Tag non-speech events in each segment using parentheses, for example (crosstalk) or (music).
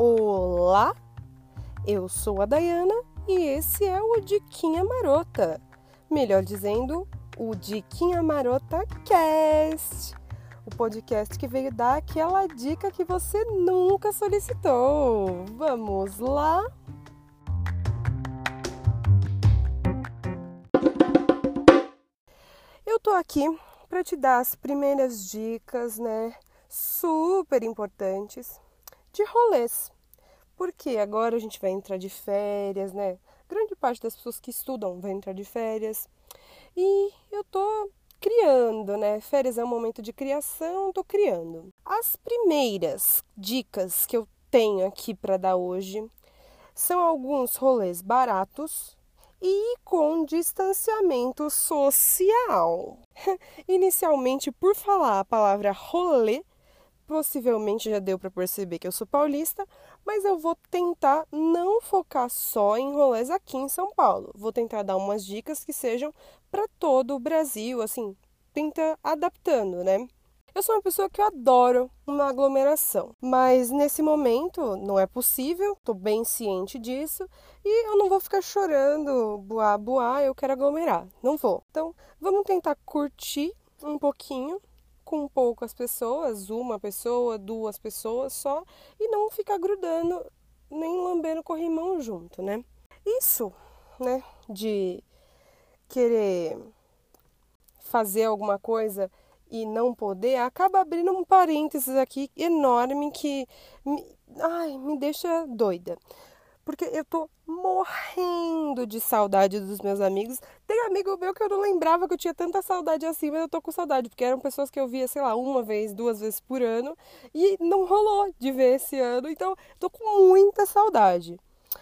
Olá, eu sou a Dayana e esse é o Diquinha Marota. Melhor dizendo, o Diquinha Marota Cast. O podcast que veio dar aquela dica que você nunca solicitou. Vamos lá? Eu tô aqui para te dar as primeiras dicas, né? Super importantes de rolês. Porque agora a gente vai entrar de férias, né? Grande parte das pessoas que estudam vai entrar de férias. E eu tô criando, né? Férias é um momento de criação, tô criando. As primeiras dicas que eu tenho aqui para dar hoje são alguns rolês baratos e com distanciamento social. (laughs) Inicialmente, por falar a palavra rolê, Possivelmente já deu para perceber que eu sou paulista, mas eu vou tentar não focar só em rolês aqui em São Paulo. Vou tentar dar umas dicas que sejam para todo o Brasil, assim, tenta adaptando, né? Eu sou uma pessoa que eu adoro uma aglomeração, mas nesse momento não é possível, estou bem ciente disso e eu não vou ficar chorando, boa, boa, eu quero aglomerar, não vou. Então vamos tentar curtir um pouquinho com poucas pessoas, uma pessoa, duas pessoas só, e não ficar grudando nem lambendo corrimão junto, né? Isso, né, de querer fazer alguma coisa e não poder, acaba abrindo um parênteses aqui enorme que me, ai, me deixa doida porque eu tô morrendo de saudade dos meus amigos. Tem amigo meu que eu não lembrava que eu tinha tanta saudade assim, mas eu tô com saudade, porque eram pessoas que eu via, sei lá, uma vez, duas vezes por ano, e não rolou de ver esse ano, então tô com muita saudade.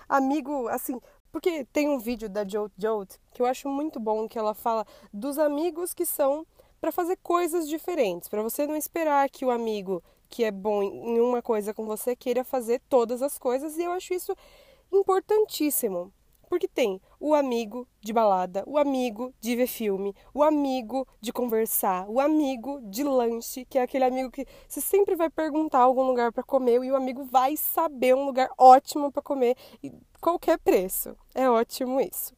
Amigo, assim, porque tem um vídeo da Jolt Jolt que eu acho muito bom, que ela fala dos amigos que são para fazer coisas diferentes, para você não esperar que o amigo que é bom em uma coisa com você queira fazer todas as coisas, e eu acho isso importantíssimo. Porque tem o amigo de balada, o amigo de ver filme, o amigo de conversar, o amigo de lanche, que é aquele amigo que você sempre vai perguntar algum lugar para comer e o amigo vai saber um lugar ótimo para comer e qualquer preço. É ótimo isso.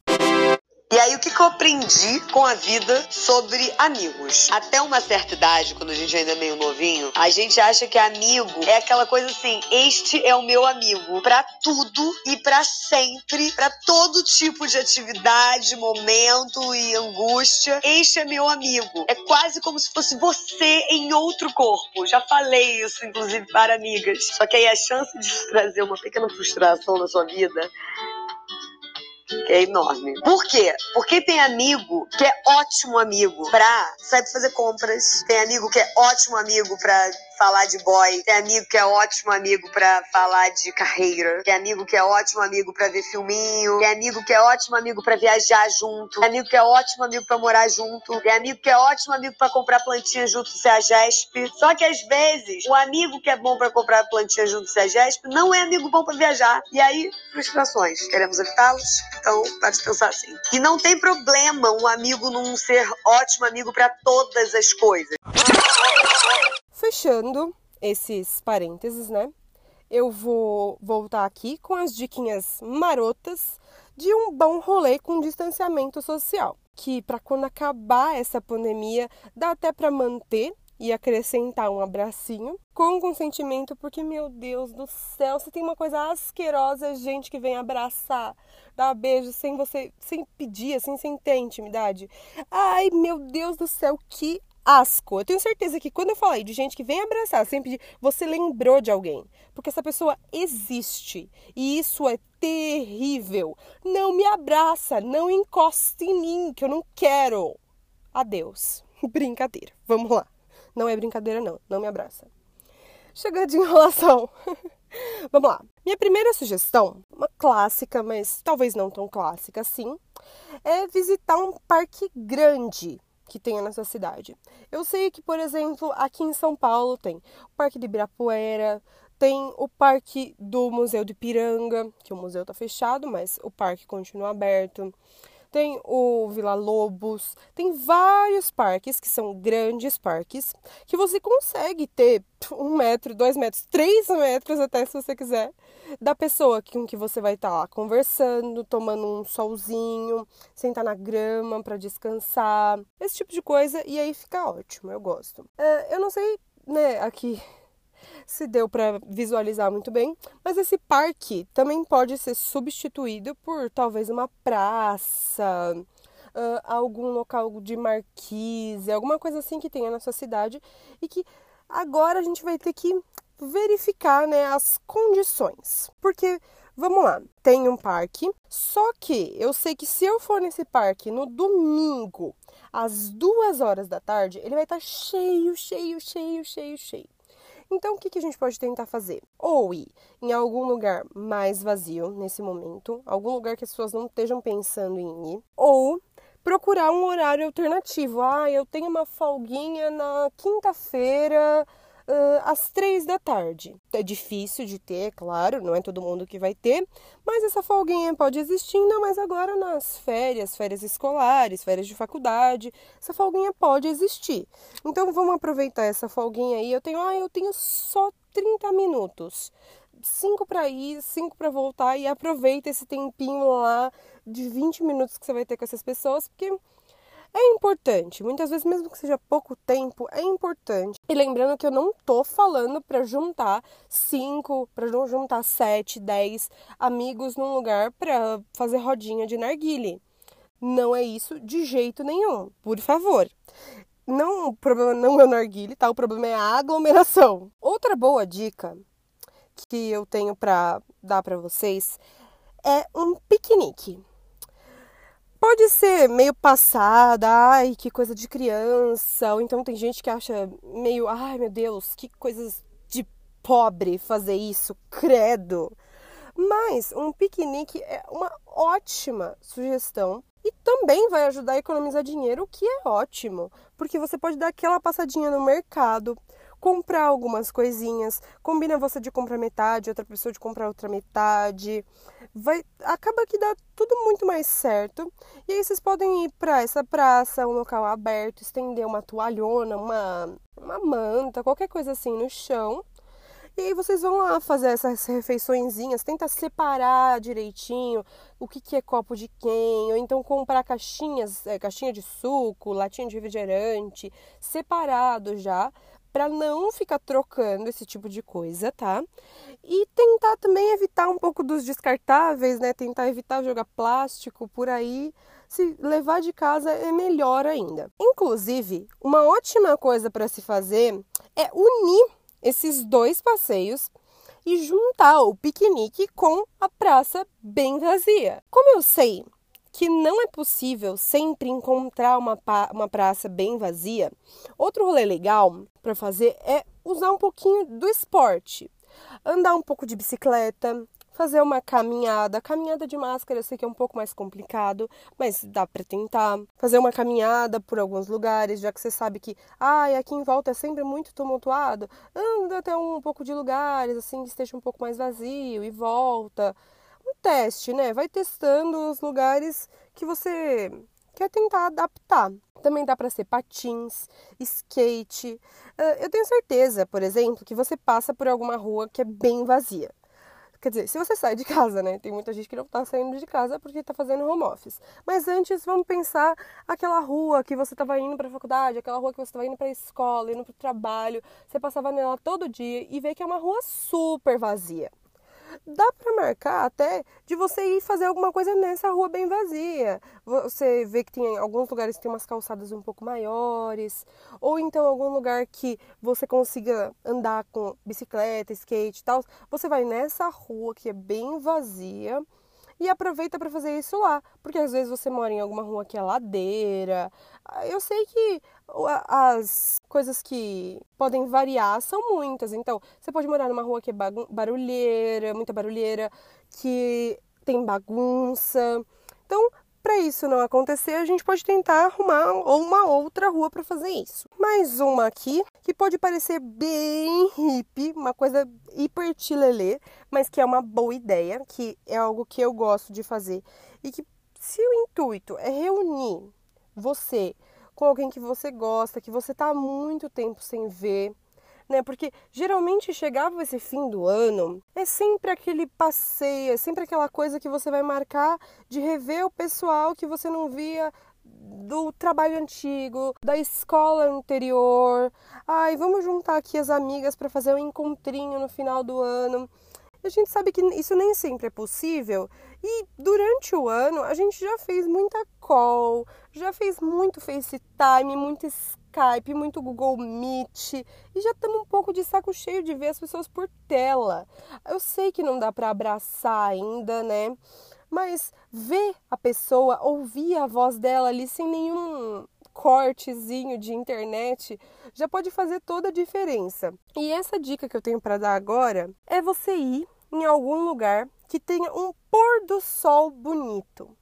E aí, o que, que eu aprendi com a vida sobre amigos? Até uma certa idade, quando a gente ainda é meio novinho, a gente acha que amigo é aquela coisa assim: este é o meu amigo para tudo e para sempre, para todo tipo de atividade, momento e angústia. Este é meu amigo. É quase como se fosse você em outro corpo. Já falei isso, inclusive, para amigas. Só que aí a chance de trazer uma pequena frustração na sua vida é enorme. Por quê? Porque tem amigo que é ótimo amigo pra sabe fazer compras, tem amigo que é ótimo amigo pra falar de boy, tem amigo que é ótimo amigo para falar de carreira, tem amigo que é ótimo amigo para ver filminho, tem amigo que é ótimo amigo para viajar junto, tem amigo que é ótimo amigo para morar junto, tem amigo que é ótimo amigo para comprar plantinha junto se a GESP. Só que às vezes o amigo que é bom para comprar plantinha junto se a GESP não é amigo bom para viajar. E aí, frustrações. Queremos evitá-los? Então, pode pensar assim. E não tem problema um amigo não ser ótimo amigo para todas as coisas. Fechando esses parênteses, né? Eu vou voltar aqui com as diquinhas marotas de um bom rolê com distanciamento social, que para quando acabar essa pandemia dá até para manter e acrescentar um abracinho com consentimento, porque meu Deus do céu, se tem uma coisa asquerosa, gente que vem abraçar, dar beijo sem você, sem pedir, assim, sem ter intimidade. Ai, meu Deus do céu, que asco. Eu tenho certeza que quando eu falei de gente que vem abraçar sem pedir, você lembrou de alguém. Porque essa pessoa existe. E isso é terrível. Não me abraça, não encoste em mim, que eu não quero. Adeus. (laughs) Brincadeira. Vamos lá. Não é brincadeira, não. Não me abraça. Chega de (laughs) enrolação. Vamos lá. Minha primeira sugestão, uma clássica, mas talvez não tão clássica assim, é visitar um parque grande que tenha nessa cidade. Eu sei que, por exemplo, aqui em São Paulo tem o Parque de Ibirapuera, tem o Parque do Museu de Piranga, que o museu está fechado, mas o parque continua aberto. Tem o Vila Lobos, tem vários parques que são grandes parques que você consegue ter um metro, dois metros, três metros até se você quiser da pessoa com que você vai estar tá lá conversando, tomando um solzinho, sentar na grama para descansar, esse tipo de coisa e aí fica ótimo, eu gosto. É, eu não sei, né, aqui se deu para visualizar muito bem, mas esse parque também pode ser substituído por talvez uma praça, uh, algum local de marquise, alguma coisa assim que tenha na sua cidade e que agora a gente vai ter que verificar né, as condições. Porque, vamos lá, tem um parque, só que eu sei que se eu for nesse parque no domingo, às duas horas da tarde, ele vai estar cheio, cheio, cheio, cheio, cheio. Então, o que, que a gente pode tentar fazer? Ou ir em algum lugar mais vazio nesse momento, algum lugar que as pessoas não estejam pensando em ir, ou procurar um horário alternativo. Ah, eu tenho uma folguinha na quinta-feira uh, às três da tarde. É difícil de ter, claro, não é todo mundo que vai ter, mas essa folguinha pode existir ainda mais agora nas férias, férias escolares, férias de faculdade, essa folguinha pode existir. Então vamos aproveitar essa folguinha aí. Eu tenho, ah, eu tenho só 30 minutos. Cinco para ir, cinco para voltar e aproveita esse tempinho lá de 20 minutos que você vai ter com essas pessoas, porque é importante, muitas vezes, mesmo que seja pouco tempo, é importante. E lembrando que eu não tô falando para juntar cinco, para juntar sete, dez amigos num lugar para fazer rodinha de narguile. Não é isso de jeito nenhum, por favor. Não, o problema não é o narguile, tá? O problema é a aglomeração. Outra boa dica que eu tenho para dar para vocês é um piquenique. Pode ser meio passada, ai, que coisa de criança, ou então tem gente que acha meio, ai meu Deus, que coisas de pobre fazer isso, credo. Mas um piquenique é uma ótima sugestão e também vai ajudar a economizar dinheiro, o que é ótimo, porque você pode dar aquela passadinha no mercado, comprar algumas coisinhas, combina você de comprar metade, outra pessoa de comprar outra metade. Vai acaba que dá tudo muito mais certo. E aí vocês podem ir para essa praça, um local aberto, estender uma toalhona, uma uma manta, qualquer coisa assim no chão. E aí vocês vão lá fazer essas refeiçõezinhas, tenta separar direitinho o que, que é copo de quem, ou então comprar caixinhas, é, caixinha de suco, latinha de refrigerante, separado já, para não ficar trocando esse tipo de coisa, tá? E tentar também evitar um pouco dos descartáveis, né? Tentar evitar jogar plástico por aí. Se levar de casa é melhor ainda. Inclusive, uma ótima coisa para se fazer é unir esses dois passeios e juntar o piquenique com a praça bem vazia. Como eu sei que não é possível sempre encontrar uma, uma praça bem vazia, outro rolê legal para fazer é usar um pouquinho do esporte. Andar um pouco de bicicleta, fazer uma caminhada. Caminhada de máscara eu sei que é um pouco mais complicado, mas dá para tentar. Fazer uma caminhada por alguns lugares, já que você sabe que, ah, aqui em volta é sempre muito tumultuado. Anda até um pouco de lugares, assim, que esteja um pouco mais vazio e volta um teste, né? Vai testando os lugares que você quer tentar adaptar. Também dá para ser patins, skate. Ah, eu tenho certeza, por exemplo, que você passa por alguma rua que é bem vazia. Quer dizer, se você sai de casa, né? Tem muita gente que não tá saindo de casa porque tá fazendo home office. Mas antes, vamos pensar aquela rua que você tava indo pra faculdade, aquela rua que você tava indo pra escola, indo pro trabalho. Você passava nela todo dia e vê que é uma rua super vazia dá para marcar até de você ir fazer alguma coisa nessa rua bem vazia. Você vê que tem alguns lugares que tem umas calçadas um pouco maiores, ou então algum lugar que você consiga andar com bicicleta, skate e tal. Você vai nessa rua que é bem vazia e aproveita para fazer isso lá, porque às vezes você mora em alguma rua que é ladeira. Eu sei que as coisas que podem variar são muitas, então você pode morar numa rua que é barulheira, muita barulheira, que tem bagunça. Então, para isso não acontecer, a gente pode tentar arrumar uma outra rua para fazer isso. Mais uma aqui, que pode parecer bem hippie, uma coisa hiper tilelê, mas que é uma boa ideia, que é algo que eu gosto de fazer e que Se o intuito é reunir você com alguém que você gosta, que você está há muito tempo sem ver, né? Porque geralmente chegava esse fim do ano, é sempre aquele passeio, é sempre aquela coisa que você vai marcar de rever o pessoal que você não via do trabalho antigo, da escola anterior. Ai, vamos juntar aqui as amigas para fazer um encontrinho no final do ano. A gente sabe que isso nem sempre é possível e durante o ano a gente já fez muita call, já fez muito FaceTime, muito muito Google Meet e já estamos um pouco de saco cheio de ver as pessoas por tela. Eu sei que não dá para abraçar ainda, né? Mas ver a pessoa, ouvir a voz dela ali sem nenhum cortezinho de internet já pode fazer toda a diferença. E essa dica que eu tenho para dar agora é você ir em algum lugar que tenha um pôr do sol bonito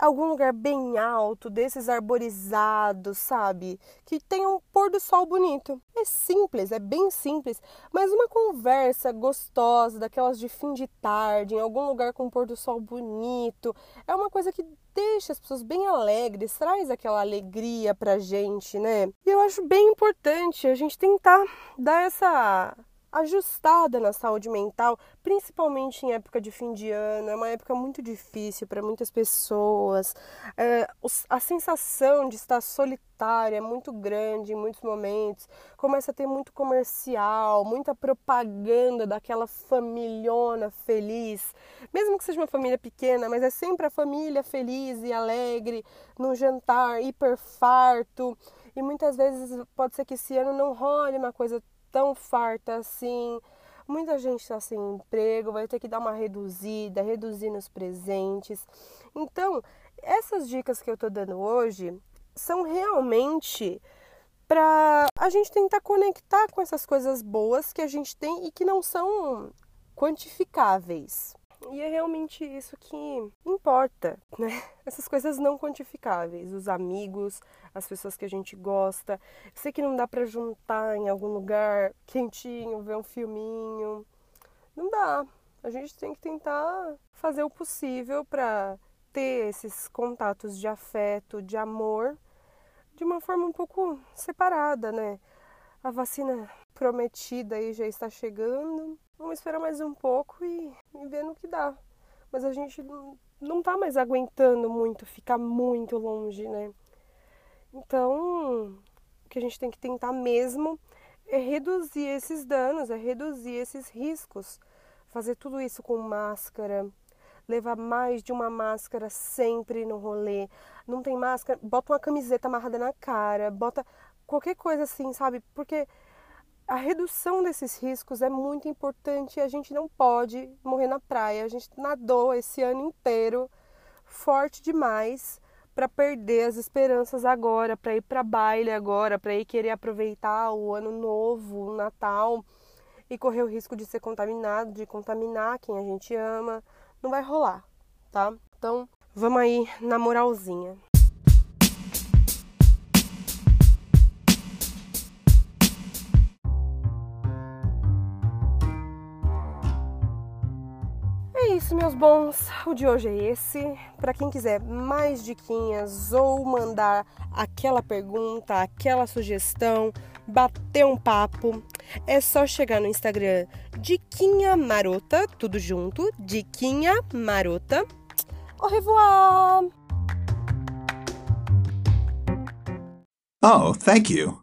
algum lugar bem alto, desses arborizados, sabe? Que tenha um pôr do sol bonito. É simples, é bem simples, mas uma conversa gostosa, daquelas de fim de tarde, em algum lugar com um pôr do sol bonito, é uma coisa que deixa as pessoas bem alegres, traz aquela alegria pra gente, né? E eu acho bem importante a gente tentar dar essa ajustada na saúde mental, principalmente em época de fim de ano. É uma época muito difícil para muitas pessoas. É, a sensação de estar solitária é muito grande em muitos momentos. Começa a ter muito comercial, muita propaganda daquela familhona feliz. Mesmo que seja uma família pequena, mas é sempre a família feliz e alegre, num jantar hiper farto. E muitas vezes pode ser que esse ano não role uma coisa tão farta assim. Muita gente está sem emprego, vai ter que dar uma reduzida, reduzir nos presentes. Então, essas dicas que eu estou dando hoje são realmente para a gente tentar conectar com essas coisas boas que a gente tem e que não são quantificáveis. E é realmente isso que importa, né? (laughs) Essas coisas não quantificáveis, os amigos, as pessoas que a gente gosta. Sei que não dá para juntar em algum lugar quentinho, ver um filminho. Não dá. A gente tem que tentar fazer o possível para ter esses contatos de afeto, de amor, de uma forma um pouco separada, né? A vacina prometida aí já está chegando. Vamos esperar mais um pouco e, e ver no que dá. Mas a gente não tá mais aguentando muito ficar muito longe, né? Então, o que a gente tem que tentar mesmo é reduzir esses danos, é reduzir esses riscos. Fazer tudo isso com máscara, levar mais de uma máscara sempre no rolê. Não tem máscara, bota uma camiseta amarrada na cara, bota qualquer coisa assim, sabe? Porque a redução desses riscos é muito importante a gente não pode morrer na praia. A gente nadou esse ano inteiro forte demais para perder as esperanças agora, para ir para baile agora, para ir querer aproveitar o ano novo, o Natal e correr o risco de ser contaminado, de contaminar quem a gente ama. Não vai rolar, tá? Então, vamos aí na moralzinha. Isso, meus bons. O de hoje é esse. Para quem quiser mais diquinhas ou mandar aquela pergunta, aquela sugestão, bater um papo, é só chegar no Instagram Diquinha Marota, tudo junto, Diquinha Marota. Au revoir! Oh, thank you.